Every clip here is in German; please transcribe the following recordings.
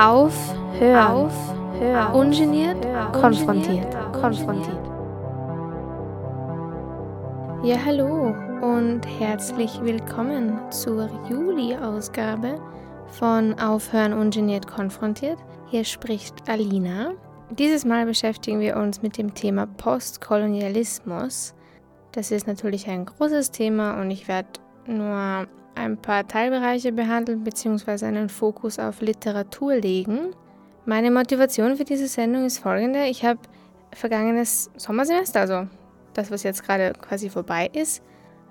Auf, hör, auf, hör, ungeniert, hör, konfrontiert, konfrontiert. Ja, hallo und herzlich willkommen zur Juli-Ausgabe von Aufhören ungeniert konfrontiert. Hier spricht Alina. Dieses Mal beschäftigen wir uns mit dem Thema Postkolonialismus. Das ist natürlich ein großes Thema und ich werde nur ein paar Teilbereiche behandeln bzw. einen Fokus auf Literatur legen. Meine Motivation für diese Sendung ist folgende. Ich habe vergangenes Sommersemester, also das, was jetzt gerade quasi vorbei ist,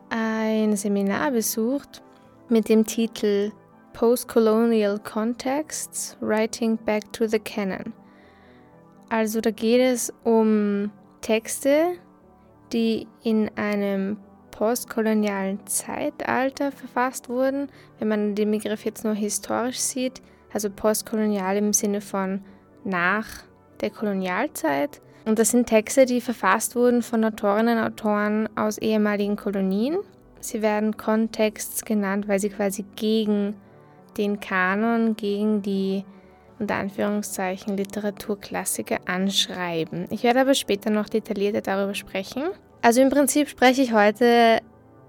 ein Seminar besucht mit dem Titel Postcolonial Contexts Writing Back to the Canon. Also da geht es um Texte, die in einem postkolonialen Zeitalter verfasst wurden. Wenn man den Begriff jetzt nur historisch sieht, also postkolonial im Sinne von nach der Kolonialzeit. Und das sind Texte, die verfasst wurden von Autorinnen und Autoren aus ehemaligen Kolonien. Sie werden Kontexts genannt, weil sie quasi gegen den Kanon, gegen die unter Anführungszeichen Literaturklassiker anschreiben. Ich werde aber später noch detaillierter darüber sprechen. Also im Prinzip spreche ich heute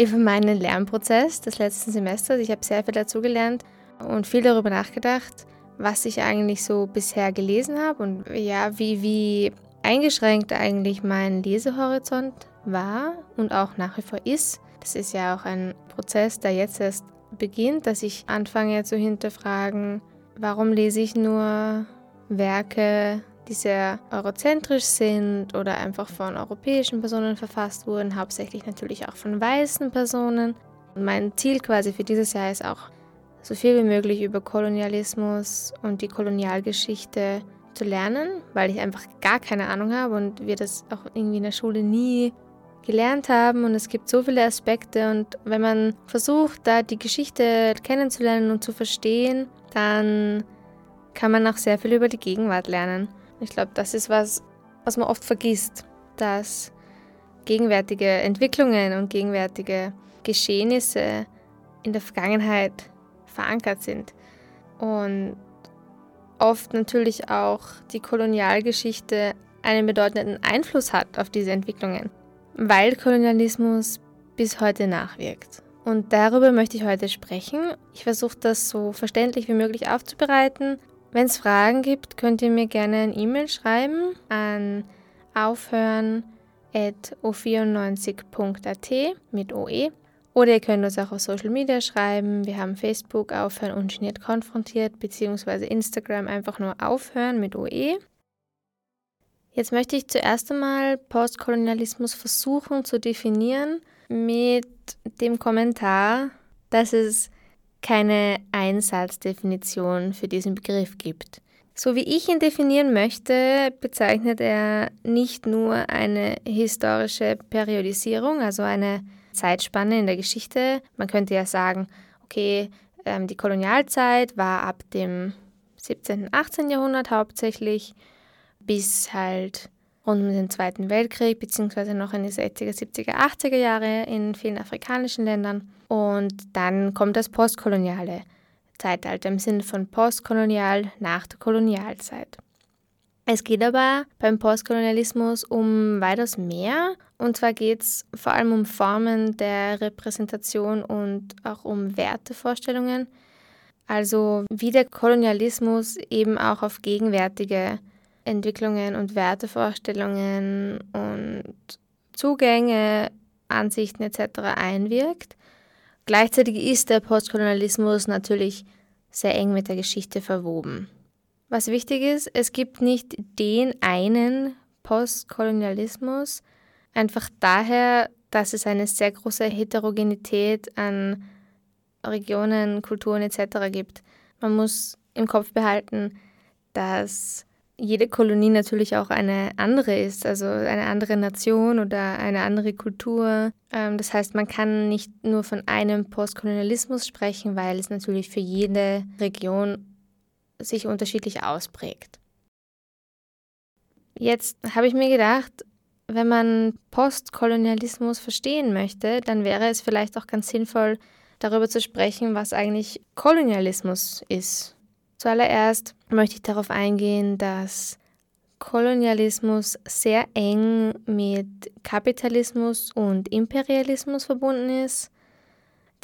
über meinen Lernprozess des letzten Semesters. Ich habe sehr viel dazugelernt und viel darüber nachgedacht, was ich eigentlich so bisher gelesen habe und ja, wie, wie eingeschränkt eigentlich mein Lesehorizont war und auch nach wie vor ist. Das ist ja auch ein Prozess, der jetzt erst beginnt, dass ich anfange zu hinterfragen, warum lese ich nur Werke die sehr eurozentrisch sind oder einfach von europäischen Personen verfasst wurden, hauptsächlich natürlich auch von weißen Personen. Und mein Ziel quasi für dieses Jahr ist auch, so viel wie möglich über Kolonialismus und die Kolonialgeschichte zu lernen, weil ich einfach gar keine Ahnung habe und wir das auch irgendwie in der Schule nie gelernt haben und es gibt so viele Aspekte und wenn man versucht, da die Geschichte kennenzulernen und zu verstehen, dann kann man auch sehr viel über die Gegenwart lernen. Ich glaube, das ist was, was man oft vergisst, dass gegenwärtige Entwicklungen und gegenwärtige Geschehnisse in der Vergangenheit verankert sind. Und oft natürlich auch die Kolonialgeschichte einen bedeutenden Einfluss hat auf diese Entwicklungen, weil Kolonialismus bis heute nachwirkt. Und darüber möchte ich heute sprechen. Ich versuche das so verständlich wie möglich aufzubereiten wenn es Fragen gibt, könnt ihr mir gerne ein E-Mail schreiben an aufhören.o94.at mit OE. Oder ihr könnt uns auch auf Social Media schreiben. Wir haben Facebook Aufhören ungeniert konfrontiert, beziehungsweise Instagram einfach nur Aufhören mit OE. Jetzt möchte ich zuerst einmal Postkolonialismus versuchen zu definieren mit dem Kommentar, dass es keine Einsatzdefinition für diesen Begriff gibt. So wie ich ihn definieren möchte, bezeichnet er nicht nur eine historische Periodisierung, also eine Zeitspanne in der Geschichte. Man könnte ja sagen, okay, ähm, die Kolonialzeit war ab dem 17. und 18. Jahrhundert hauptsächlich bis halt rund um den Zweiten Weltkrieg, beziehungsweise noch in die 60er, 70er, 80er Jahre in vielen afrikanischen Ländern. Und dann kommt das postkoloniale Zeitalter im Sinne von postkolonial nach der Kolonialzeit. Es geht aber beim Postkolonialismus um weitaus mehr. Und zwar geht es vor allem um Formen der Repräsentation und auch um Wertevorstellungen. Also wie der Kolonialismus eben auch auf gegenwärtige Entwicklungen und Wertevorstellungen und Zugänge, Ansichten etc. einwirkt. Gleichzeitig ist der Postkolonialismus natürlich sehr eng mit der Geschichte verwoben. Was wichtig ist, es gibt nicht den einen Postkolonialismus, einfach daher, dass es eine sehr große Heterogenität an Regionen, Kulturen etc. gibt. Man muss im Kopf behalten, dass jede Kolonie natürlich auch eine andere ist, also eine andere Nation oder eine andere Kultur. Ähm, das heißt, man kann nicht nur von einem Postkolonialismus sprechen, weil es natürlich für jede Region sich unterschiedlich ausprägt. Jetzt habe ich mir gedacht, wenn man Postkolonialismus verstehen möchte, dann wäre es vielleicht auch ganz sinnvoll, darüber zu sprechen, was eigentlich Kolonialismus ist. Zuallererst möchte ich darauf eingehen, dass Kolonialismus sehr eng mit Kapitalismus und Imperialismus verbunden ist.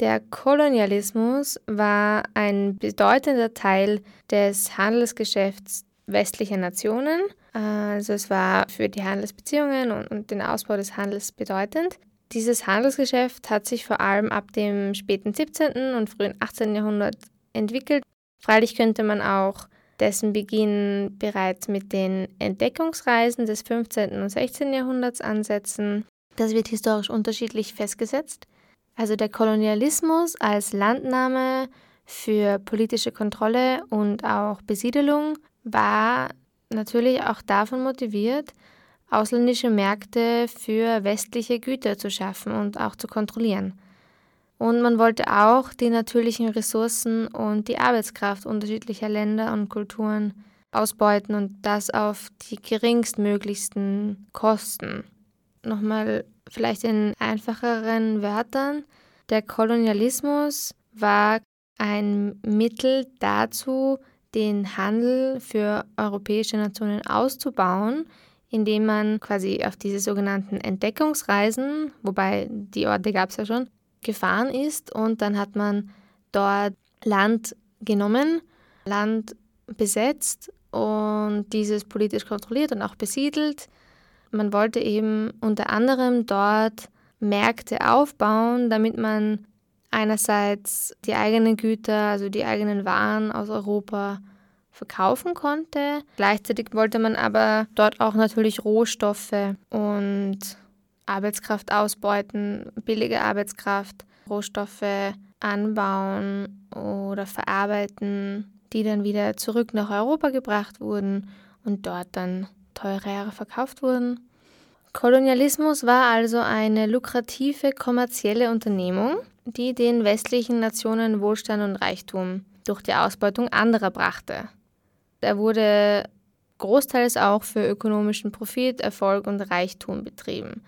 Der Kolonialismus war ein bedeutender Teil des Handelsgeschäfts westlicher Nationen. Also es war für die Handelsbeziehungen und, den Ausbau des Handels bedeutend. Dieses Handelsgeschäft hat sich vor allem ab dem späten 17. und frühen 18. Jahrhundert entwickelt. Freilich könnte man auch dessen Beginn bereits mit den Entdeckungsreisen des 15. und 16. Jahrhunderts ansetzen. Das wird historisch unterschiedlich festgesetzt. Also der Kolonialismus als Landnahme für politische Kontrolle und auch Besiedelung war natürlich auch davon motiviert, ausländische Märkte für westliche Güter zu schaffen und auch zu kontrollieren. Und man wollte auch die natürlichen Ressourcen und die Arbeitskraft unterschiedlicher Länder und Kulturen ausbeuten und das auf die geringstmöglichsten Kosten. Nochmal vielleicht in einfacheren Wörtern. Der Kolonialismus war ein Mittel dazu, den Handel für europäische Nationen auszubauen, indem man quasi auf diese sogenannten Entdeckungsreisen, wobei die Orte gab es ja schon, gefahren ist und dann hat man dort Land genommen, Land besetzt und dieses politisch kontrolliert und auch besiedelt. Man wollte eben unter anderem dort Märkte aufbauen, damit man einerseits die eigenen Güter, also die eigenen Waren aus Europa verkaufen konnte. Gleichzeitig wollte man aber dort auch natürlich Rohstoffe und Arbeitskraft ausbeuten, billige Arbeitskraft, Rohstoffe anbauen oder verarbeiten, die dann wieder zurück nach Europa gebracht wurden und dort dann teurer verkauft wurden. Kolonialismus war also eine lukrative kommerzielle Unternehmung, die den westlichen Nationen Wohlstand und Reichtum durch die Ausbeutung anderer brachte. Er wurde großteils auch für ökonomischen Profit, Erfolg und Reichtum betrieben.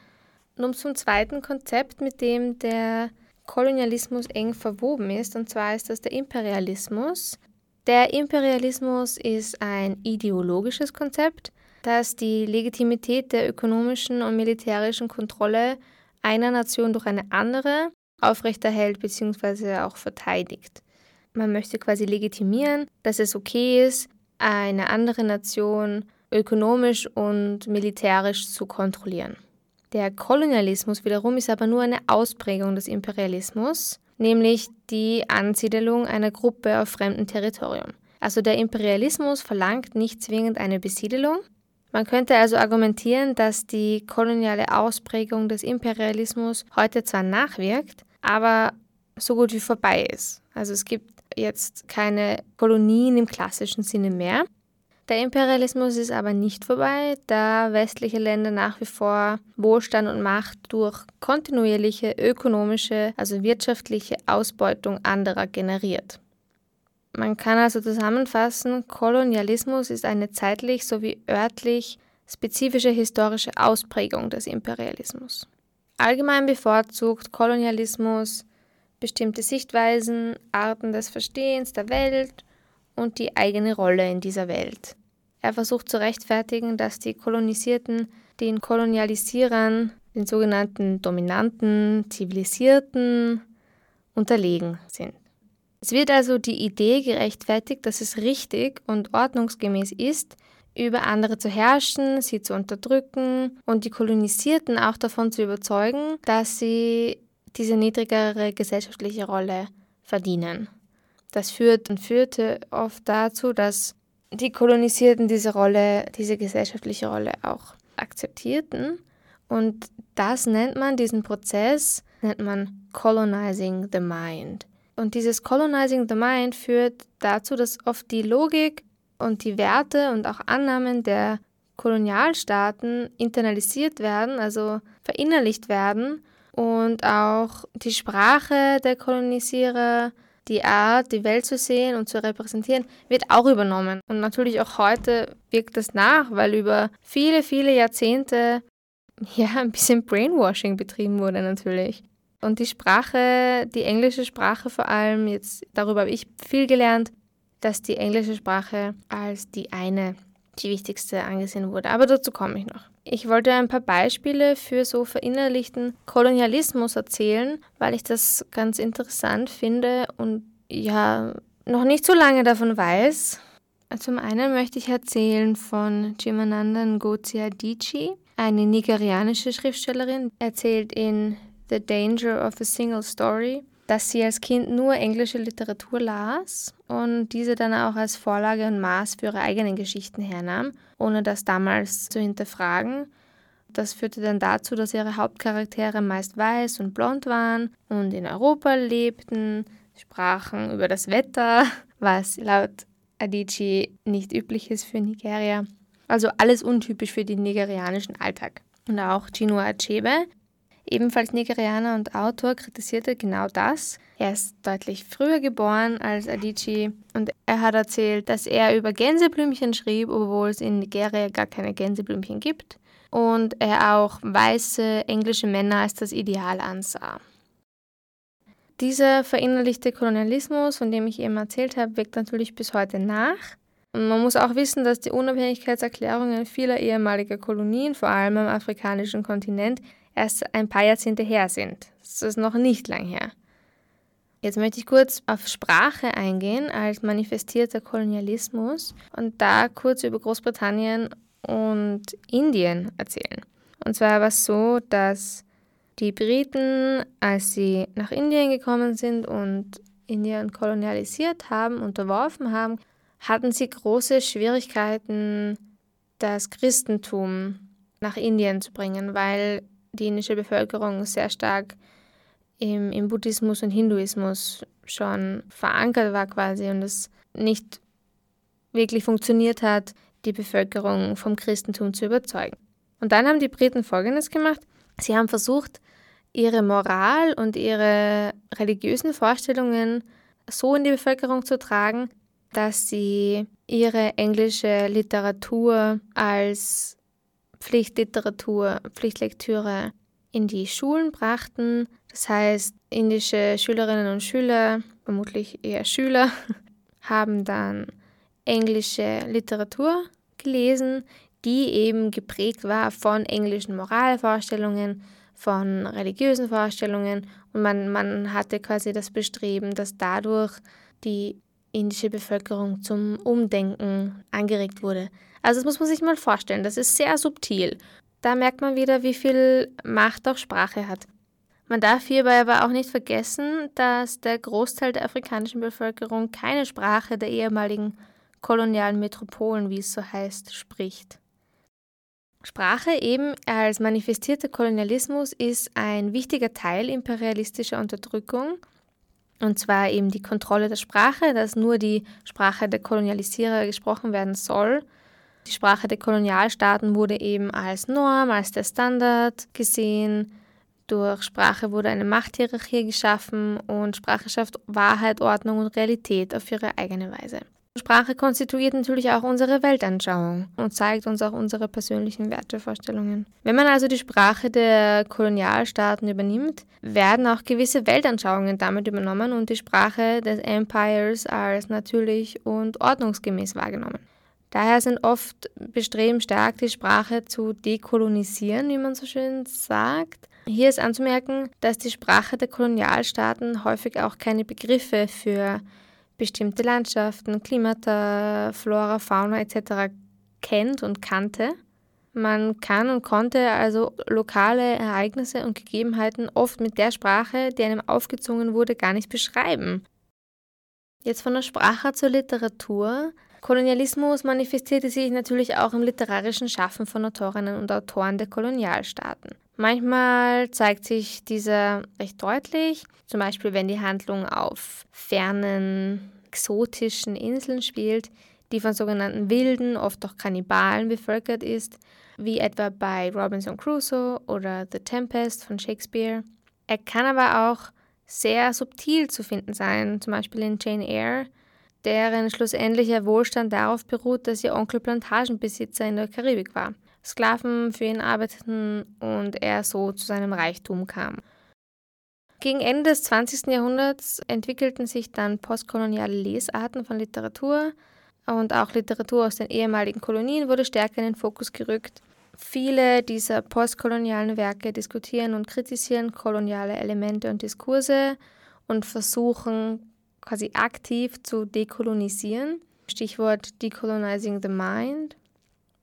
Nun zum zweiten Konzept, mit dem der Kolonialismus eng verwoben ist, und zwar ist das der Imperialismus. Der Imperialismus ist ein ideologisches Konzept, das die Legitimität der ökonomischen und militärischen Kontrolle einer Nation durch eine andere aufrechterhält bzw. auch verteidigt. Man möchte quasi legitimieren, dass es okay ist, eine andere Nation ökonomisch und militärisch zu kontrollieren. Der Kolonialismus wiederum ist aber nur eine Ausprägung des Imperialismus, nämlich die Ansiedelung einer Gruppe auf fremdem Territorium. Also der Imperialismus verlangt nicht zwingend eine Besiedelung. Man könnte also argumentieren, dass die koloniale Ausprägung des Imperialismus heute zwar nachwirkt, aber so gut wie vorbei ist. Also es gibt jetzt keine Kolonien im klassischen Sinne mehr. Der Imperialismus ist aber nicht vorbei, da westliche Länder nach wie vor Wohlstand und Macht durch kontinuierliche ökonomische, also wirtschaftliche Ausbeutung anderer generiert. Man kann also zusammenfassen, Kolonialismus ist eine zeitlich sowie örtlich spezifische historische Ausprägung des Imperialismus. Allgemein bevorzugt Kolonialismus bestimmte Sichtweisen, Arten des Verstehens der Welt und die eigene Rolle in dieser Welt. Er versucht zu rechtfertigen, dass die Kolonisierten den Kolonialisierern, den sogenannten dominanten, zivilisierten, unterlegen sind. Es wird also die Idee gerechtfertigt, dass es richtig und ordnungsgemäß ist, über andere zu herrschen, sie zu unterdrücken und die Kolonisierten auch davon zu überzeugen, dass sie diese niedrigere gesellschaftliche Rolle verdienen. Das führt und führte oft dazu, dass die Kolonisierten diese Rolle, diese gesellschaftliche Rolle auch akzeptierten. Und das nennt man, diesen Prozess nennt man Colonizing the Mind. Und dieses Colonizing the Mind führt dazu, dass oft die Logik und die Werte und auch Annahmen der Kolonialstaaten internalisiert werden, also verinnerlicht werden und auch die Sprache der Kolonisierer die Art, die Welt zu sehen und zu repräsentieren, wird auch übernommen. Und natürlich auch heute wirkt das nach, weil über viele, viele Jahrzehnte ja ein bisschen Brainwashing betrieben wurde natürlich. Und die Sprache, die englische Sprache vor allem, jetzt darüber habe ich viel gelernt, dass die englische Sprache als die eine, die wichtigste angesehen wurde. Aber dazu komme ich noch. Ich wollte ein paar Beispiele für so verinnerlichten Kolonialismus erzählen, weil ich das ganz interessant finde und ja, noch nicht so lange davon weiß. Zum einen möchte ich erzählen von Chimamanda Ngozi Adichie, eine nigerianische Schriftstellerin, erzählt in The Danger of a Single Story, dass sie als Kind nur englische Literatur las und diese dann auch als Vorlage und Maß für ihre eigenen Geschichten hernahm, ohne das damals zu hinterfragen. Das führte dann dazu, dass ihre Hauptcharaktere meist weiß und blond waren und in Europa lebten, sprachen über das Wetter, was laut Adichie nicht üblich ist für Nigeria. Also alles untypisch für den nigerianischen Alltag. Und auch Chinua Achebe, ebenfalls Nigerianer und Autor, kritisierte genau das. Er ist deutlich früher geboren als Adichie und er hat erzählt, dass er über Gänseblümchen schrieb, obwohl es in Nigeria gar keine Gänseblümchen gibt. Und er auch weiße englische Männer als das Ideal ansah. Dieser verinnerlichte Kolonialismus, von dem ich eben erzählt habe, wirkt natürlich bis heute nach. Und man muss auch wissen, dass die Unabhängigkeitserklärungen vieler ehemaliger Kolonien, vor allem am afrikanischen Kontinent, erst ein paar Jahrzehnte her sind. Das ist noch nicht lang her. Jetzt möchte ich kurz auf Sprache eingehen als manifestierter Kolonialismus und da kurz über Großbritannien und Indien erzählen. Und zwar war es so, dass die Briten, als sie nach Indien gekommen sind und Indien kolonialisiert haben, unterworfen haben, hatten sie große Schwierigkeiten, das Christentum nach Indien zu bringen, weil die indische Bevölkerung sehr stark im, im Buddhismus und Hinduismus schon verankert war quasi und es nicht wirklich funktioniert hat, die Bevölkerung vom Christentum zu überzeugen. Und dann haben die Briten Folgendes gemacht. Sie haben versucht, ihre Moral und ihre religiösen Vorstellungen so in die Bevölkerung zu tragen, dass sie ihre englische Literatur als Pflichtliteratur, Pflichtlektüre in die Schulen brachten. Das heißt, indische Schülerinnen und Schüler, vermutlich eher Schüler, haben dann englische Literatur gelesen, die eben geprägt war von englischen Moralvorstellungen, von religiösen Vorstellungen und man, man hatte quasi das Bestreben, dass dadurch die indische Bevölkerung zum Umdenken angeregt wurde. Also das muss man sich mal vorstellen, das ist sehr subtil. Da merkt man wieder, wie viel Macht auch Sprache hat. Man darf hierbei aber auch nicht vergessen, dass der Großteil der afrikanischen Bevölkerung keine Sprache der ehemaligen kolonialen Metropolen, wie es so heißt, spricht. Sprache eben als manifestierter Kolonialismus ist ein wichtiger Teil imperialistischer Unterdrückung, und zwar eben die Kontrolle der Sprache, dass nur die Sprache der Kolonialisierer gesprochen werden soll. Die Sprache der Kolonialstaaten wurde eben als Norm, als der Standard gesehen. Durch Sprache wurde eine Machthierarchie geschaffen und Sprache schafft Wahrheit, Ordnung und Realität auf ihre eigene Weise. Sprache konstituiert natürlich auch unsere Weltanschauung und zeigt uns auch unsere persönlichen Wertevorstellungen. Wenn man also die Sprache der Kolonialstaaten übernimmt, werden auch gewisse Weltanschauungen damit übernommen und die Sprache des Empires als natürlich und ordnungsgemäß wahrgenommen. Daher sind oft Bestreben stark, die Sprache zu dekolonisieren, wie man so schön sagt. Hier ist anzumerken, dass die Sprache der Kolonialstaaten häufig auch keine Begriffe für bestimmte Landschaften, Klimata, Flora, Fauna etc. kennt und kannte. Man kann und konnte also lokale Ereignisse und Gegebenheiten oft mit der Sprache, die einem aufgezwungen wurde, gar nicht beschreiben. Jetzt von der Sprache zur Literatur. Kolonialismus manifestierte sich natürlich auch im literarischen Schaffen von Autorinnen und Autoren der Kolonialstaaten. Manchmal zeigt sich dieser recht deutlich, zum Beispiel wenn die Handlung auf fernen, exotischen Inseln spielt, die von sogenannten Wilden, oft auch Kannibalen bevölkert ist, wie etwa bei Robinson Crusoe oder The Tempest von Shakespeare. Er kann aber auch sehr subtil zu finden sein, zum Beispiel in Jane Eyre, deren schlussendlicher Wohlstand darauf beruht, dass ihr Onkel Plantagenbesitzer in der Karibik war. Sklaven für ihn arbeiteten und er so zu seinem Reichtum kam. Gegen Ende des 20. Jahrhunderts entwickelten sich dann postkoloniale Lesarten von Literatur und auch Literatur aus den ehemaligen Kolonien wurde stärker in den Fokus gerückt. Viele dieser postkolonialen Werke diskutieren und kritisieren koloniale Elemente und Diskurse und versuchen quasi aktiv zu dekolonisieren. Stichwort Decolonizing the Mind.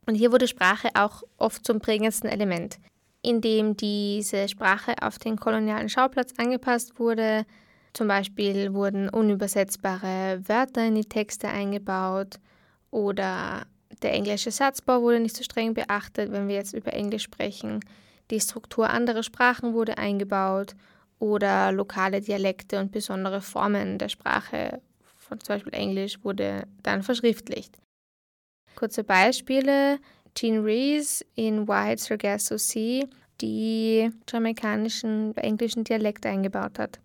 Und hier wurde Sprache auch oft zum prägendsten Element, indem diese Sprache auf den kolonialen Schauplatz angepasst wurde. Zum Beispiel wurden unübersetzbare Wörter in die Texte eingebaut oder der englische Satzbau wurde nicht so streng beachtet, wenn wir jetzt über Englisch sprechen. Die Struktur anderer Sprachen wurde eingebaut oder lokale Dialekte und besondere Formen der Sprache, von zum Beispiel Englisch, wurde dann verschriftlicht. Kurze Beispiele. Jean Rees in White Sargasso Sea, die jamaikanischen englischen Dialekt eingebaut hat.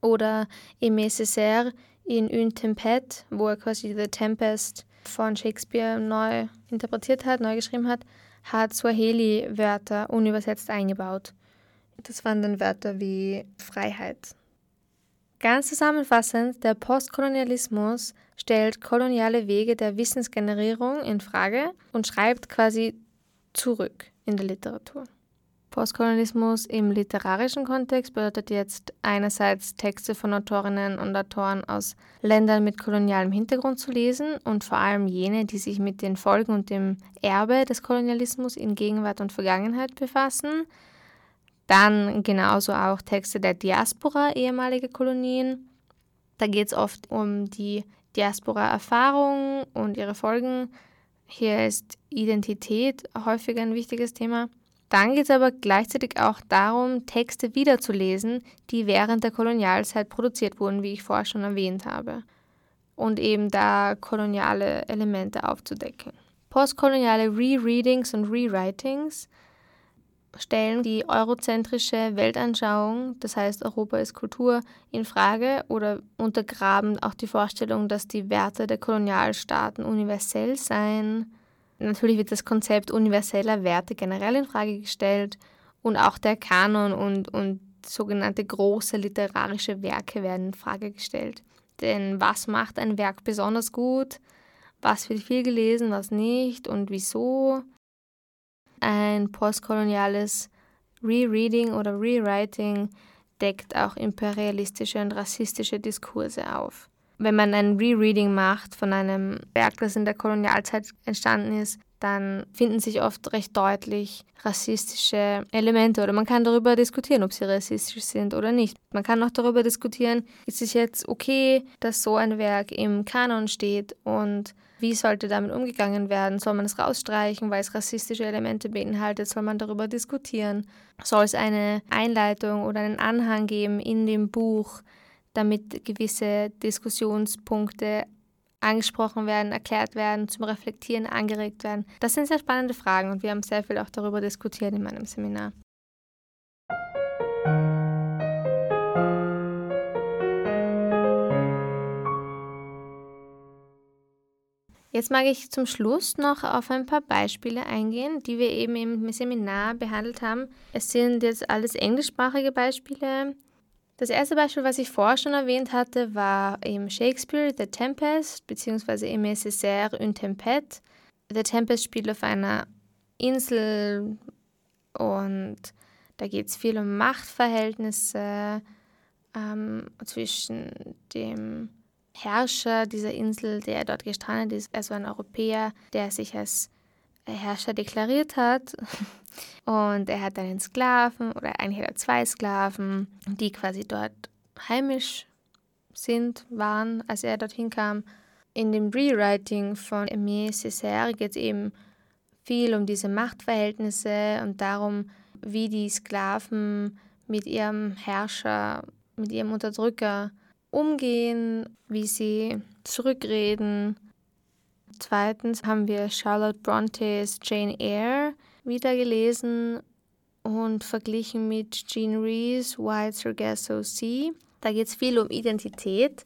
Oder Aimé Césaire in Une Tempête, wo er quasi The Tempest von Shakespeare neu interpretiert hat, neu geschrieben hat, hat Swahili-Wörter unübersetzt eingebaut. Das waren dann Wörter wie Freiheit. Ganz zusammenfassend, der Postkolonialismus stellt koloniale Wege der Wissensgenerierung in Frage und schreibt quasi zurück in der Literatur. Postkolonialismus im literarischen Kontext bedeutet jetzt einerseits Texte von Autorinnen und Autoren aus Ländern mit kolonialem Hintergrund zu lesen und vor allem jene, die sich mit den Folgen und dem Erbe des Kolonialismus in Gegenwart und Vergangenheit befassen. Dann genauso auch Texte der Diaspora ehemaliger Kolonien. Da geht es oft um die Diaspora-Erfahrung und ihre Folgen. Hier ist Identität häufig ein wichtiges Thema. Dann geht es aber gleichzeitig auch darum, Texte wiederzulesen, die während der Kolonialzeit produziert wurden, wie ich vorher schon erwähnt habe. Und eben da koloniale Elemente aufzudecken. Postkoloniale Rereadings und Rewritings stellen die eurozentrische Weltanschauung, das heißt Europa ist Kultur, in Frage oder untergraben auch die Vorstellung, dass die Werte der Kolonialstaaten universell seien. Natürlich wird das Konzept universeller Werte generell in Frage gestellt und auch der Kanon und, und sogenannte große literarische Werke werden in Frage gestellt. Denn was macht ein Werk besonders gut? Was wird viel gelesen, was nicht und wieso? Ein postkoloniales Rereading oder Rewriting deckt auch imperialistische und rassistische Diskurse auf. Wenn man ein Rereading macht von einem Werk, das in der Kolonialzeit entstanden ist, dann finden sich oft recht deutlich rassistische Elemente oder man kann darüber diskutieren, ob sie rassistisch sind oder nicht. Man kann auch darüber diskutieren, ist es jetzt okay, dass so ein Werk im Kanon steht und wie sollte damit umgegangen werden? Soll man es rausstreichen, weil es rassistische Elemente beinhaltet? Soll man darüber diskutieren? Soll es eine Einleitung oder einen Anhang geben in dem Buch, damit gewisse Diskussionspunkte angesprochen werden, erklärt werden, zum Reflektieren angeregt werden? Das sind sehr spannende Fragen und wir haben sehr viel auch darüber diskutiert in meinem Seminar. Jetzt mag ich zum Schluss noch auf ein paar Beispiele eingehen, die wir eben im Seminar behandelt haben. Es sind jetzt alles englischsprachige Beispiele. Das erste Beispiel, was ich vorher schon erwähnt hatte, war eben Shakespeare, The Tempest, beziehungsweise Aimé Césaire, Une Tempête. The Tempest spielt auf einer Insel und da geht es viel um Machtverhältnisse ähm, zwischen dem Herrscher dieser Insel, der dort gestrandet ist, also ein Europäer, der sich als Herrscher deklariert hat. Und er hat einen Sklaven oder eigentlich hat er zwei Sklaven, die quasi dort heimisch sind, waren, als er dorthin kam. In dem Rewriting von Aimé Césaire geht es eben viel um diese Machtverhältnisse und darum, wie die Sklaven mit ihrem Herrscher, mit ihrem Unterdrücker umgehen, wie sie zurückreden. Zweitens haben wir Charlotte Brontes Jane Eyre wieder gelesen und verglichen mit Jean Rees White Sargasso Sea. Da geht es viel um Identität.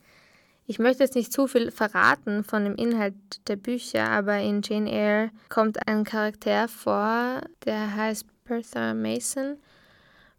Ich möchte jetzt nicht zu viel verraten von dem Inhalt der Bücher, aber in Jane Eyre kommt ein Charakter vor, der heißt Bertha Mason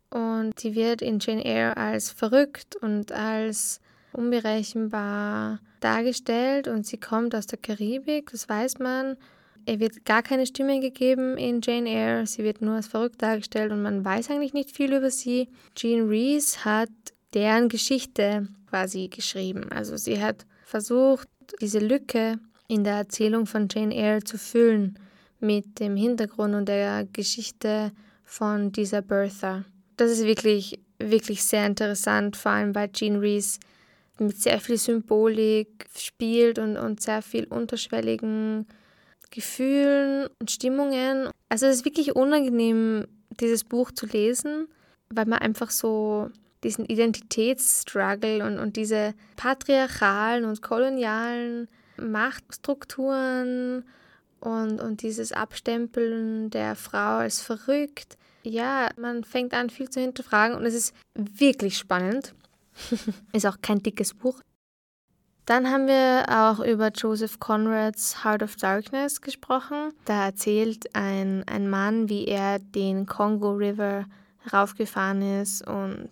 und sie wird in Jane Eyre als verrückt und als unberechenbar dargestellt und sie kommt aus der Karibik, das weiß man. Ihr wird gar keine Stimme gegeben in Jane Eyre, sie wird nur als verrückt dargestellt und man weiß eigentlich nicht viel über sie. Jean Rees hat deren Geschichte quasi geschrieben. Also sie hat versucht, diese Lücke in der Erzählung von Jane Eyre zu füllen mit dem Hintergrund und der Geschichte von dieser Bertha. Das ist wirklich, wirklich sehr interessant, vor allem weil Jean Rees mit sehr viel Symbolik spielt und, und sehr viel unterschwelligen Gefühlen und Stimmungen. Also es ist wirklich unangenehm, dieses Buch zu lesen, weil man einfach so diesen Identitätsstruggle und, und diese patriarchalen und kolonialen Machtstrukturen und, und dieses Abstempeln der Frau als verrückt. Ja, man fängt an, viel zu hinterfragen und es ist wirklich spannend. ist auch kein dickes Buch. Dann haben wir auch über Joseph Conrads Heart of Darkness gesprochen. Da erzählt ein, ein Mann, wie er den Congo River raufgefahren ist und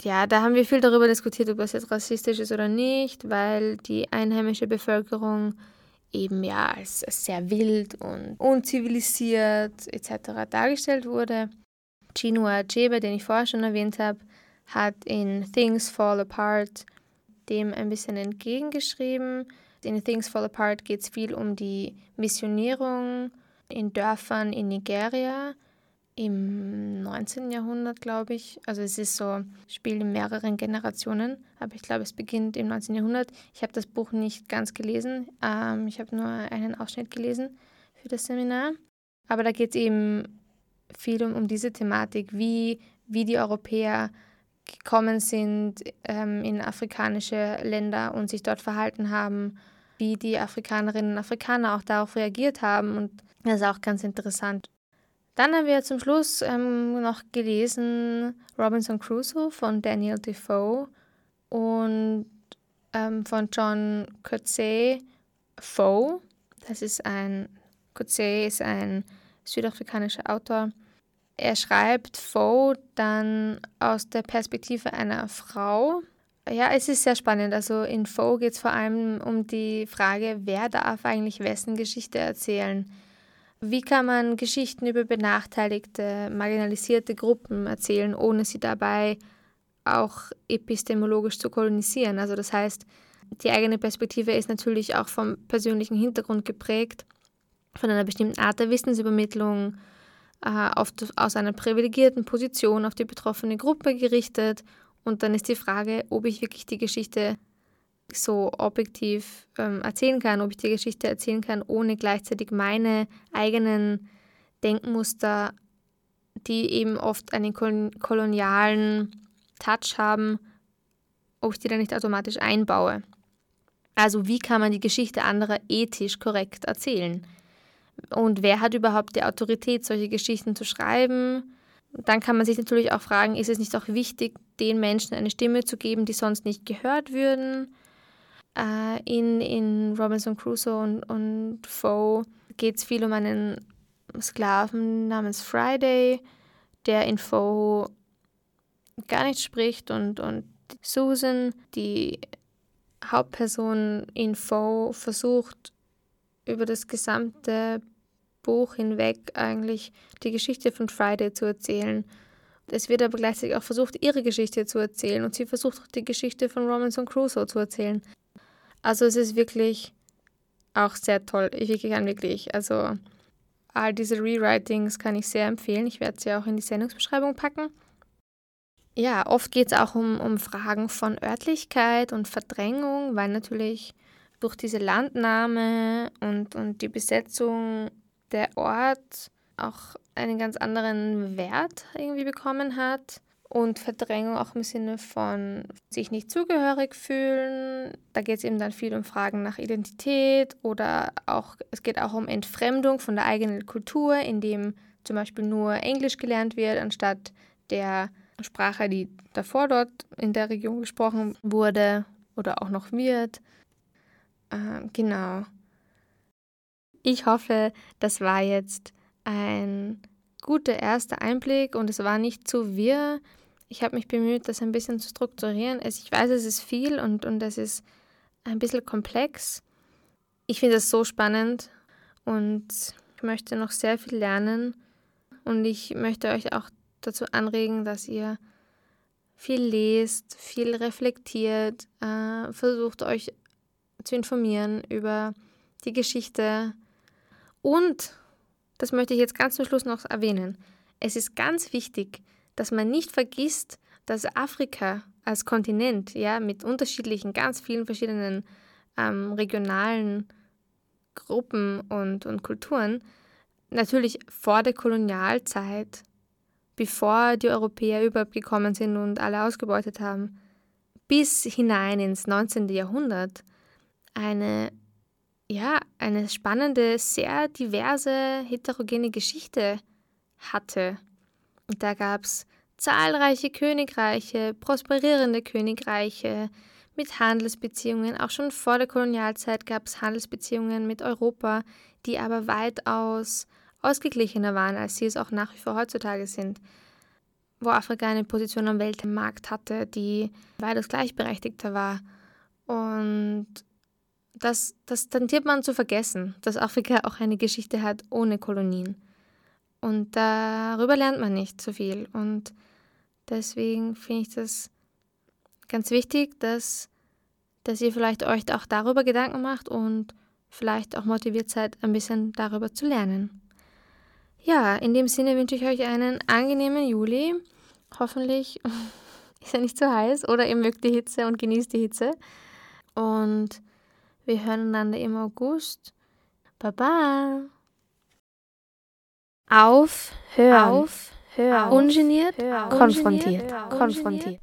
ja, da haben wir viel darüber diskutiert, ob das jetzt rassistisch ist oder nicht, weil die einheimische Bevölkerung eben ja als sehr wild und unzivilisiert etc. dargestellt wurde. Chinua Achebe, den ich vorher schon erwähnt habe, hat in Things Fall Apart dem ein bisschen entgegengeschrieben. In Things Fall Apart geht es viel um die Missionierung in Dörfern in Nigeria im 19. Jahrhundert, glaube ich. Also es ist so, spielt in mehreren Generationen, aber ich glaube, es beginnt im 19. Jahrhundert. Ich habe das Buch nicht ganz gelesen. Ähm, ich habe nur einen Ausschnitt gelesen für das Seminar. Aber da geht es eben viel um, um diese Thematik, wie, wie die Europäer gekommen sind ähm, in afrikanische Länder und sich dort verhalten haben, wie die Afrikanerinnen und Afrikaner auch darauf reagiert haben. Und das ist auch ganz interessant. Dann haben wir zum Schluss ähm, noch gelesen Robinson Crusoe von Daniel Defoe und ähm, von John Coetzee Foe. Das ist ein, Coetzee ist ein südafrikanischer Autor. Er schreibt Foe dann aus der Perspektive einer Frau. Ja, es ist sehr spannend. Also in Foe geht es vor allem um die Frage, wer darf eigentlich wessen Geschichte erzählen. Wie kann man Geschichten über benachteiligte, marginalisierte Gruppen erzählen, ohne sie dabei auch epistemologisch zu kolonisieren? Also das heißt, die eigene Perspektive ist natürlich auch vom persönlichen Hintergrund geprägt, von einer bestimmten Art der Wissensübermittlung, äh, oft aus einer privilegierten Position auf die betroffene Gruppe gerichtet. Und dann ist die Frage, ob ich wirklich die Geschichte so objektiv ähm, erzählen kann, ob ich die Geschichte erzählen kann, ohne gleichzeitig meine eigenen Denkmuster, die eben oft einen kolonialen Touch haben, ob ich die dann nicht automatisch einbaue. Also wie kann man die Geschichte anderer ethisch korrekt erzählen? Und wer hat überhaupt die Autorität, solche Geschichten zu schreiben? Dann kann man sich natürlich auch fragen, ist es nicht auch wichtig, den Menschen eine Stimme zu geben, die sonst nicht gehört würden? Äh, in, in Robinson Crusoe und, und Foe geht es viel um einen Sklaven namens Friday, der in Foe gar nicht spricht und, und Susan, die Hauptperson in Foe, versucht über das gesamte Buch hinweg eigentlich die Geschichte von Friday zu erzählen. Es wird aber gleichzeitig auch versucht, ihre Geschichte zu erzählen und sie versucht auch die Geschichte von Robinson Crusoe zu erzählen. Also es ist wirklich auch sehr toll. Ich kann wirklich, also all diese Rewritings kann ich sehr empfehlen. Ich werde sie auch in die Sendungsbeschreibung packen. Ja, oft geht es auch um, um Fragen von Örtlichkeit und Verdrängung, weil natürlich durch diese Landnahme und, und die Besetzung der Ort auch einen ganz anderen Wert irgendwie bekommen hat und Verdrängung auch im Sinne von sich nicht zugehörig fühlen. Da geht es eben dann viel um Fragen nach Identität oder auch, es geht auch um Entfremdung von der eigenen Kultur, indem zum Beispiel nur Englisch gelernt wird, anstatt der Sprache, die davor dort in der Region gesprochen wurde oder auch noch wird. Ähm, genau. Ich hoffe, das war jetzt ein guter erster Einblick und es war nicht zu wirr. Ich habe mich bemüht, das ein bisschen zu strukturieren. Ich weiß, es ist viel und, und es ist ein bisschen komplex. Ich finde es so spannend und ich möchte noch sehr viel lernen und ich möchte euch auch dazu anregen, dass ihr viel lest, viel reflektiert, äh, versucht euch zu informieren über die Geschichte und, das möchte ich jetzt ganz zum Schluss noch erwähnen, es ist ganz wichtig, dass man nicht vergisst, dass Afrika als Kontinent, ja, mit unterschiedlichen, ganz vielen verschiedenen ähm, regionalen Gruppen und, und Kulturen, natürlich vor der Kolonialzeit, bevor die Europäer überhaupt gekommen sind und alle ausgebeutet haben, bis hinein ins 19. Jahrhundert eine, ja, eine spannende, sehr diverse, heterogene Geschichte hatte. Und da gab es zahlreiche Königreiche, prosperierende Königreiche mit Handelsbeziehungen. Auch schon vor der Kolonialzeit gab es Handelsbeziehungen mit Europa, die aber weitaus ausgeglichener waren, als sie es auch nach wie vor heutzutage sind. Wo Afrika eine Position am Weltmarkt hatte, die weitaus gleichberechtigter war. Und das, das tendiert man zu vergessen, dass Afrika auch eine Geschichte hat ohne Kolonien. Und darüber lernt man nicht so viel. Und deswegen finde ich das ganz wichtig, dass, dass ihr vielleicht euch auch darüber Gedanken macht und vielleicht auch motiviert seid, ein bisschen darüber zu lernen. Ja, in dem Sinne wünsche ich euch einen angenehmen Juli. Hoffentlich ist er nicht zu heiß oder ihr mögt die Hitze und genießt die Hitze. Und wir hören einander im August. Baba. Auf, hören, auf, hören, ungeniert, hören, konfrontiert, konfrontiert.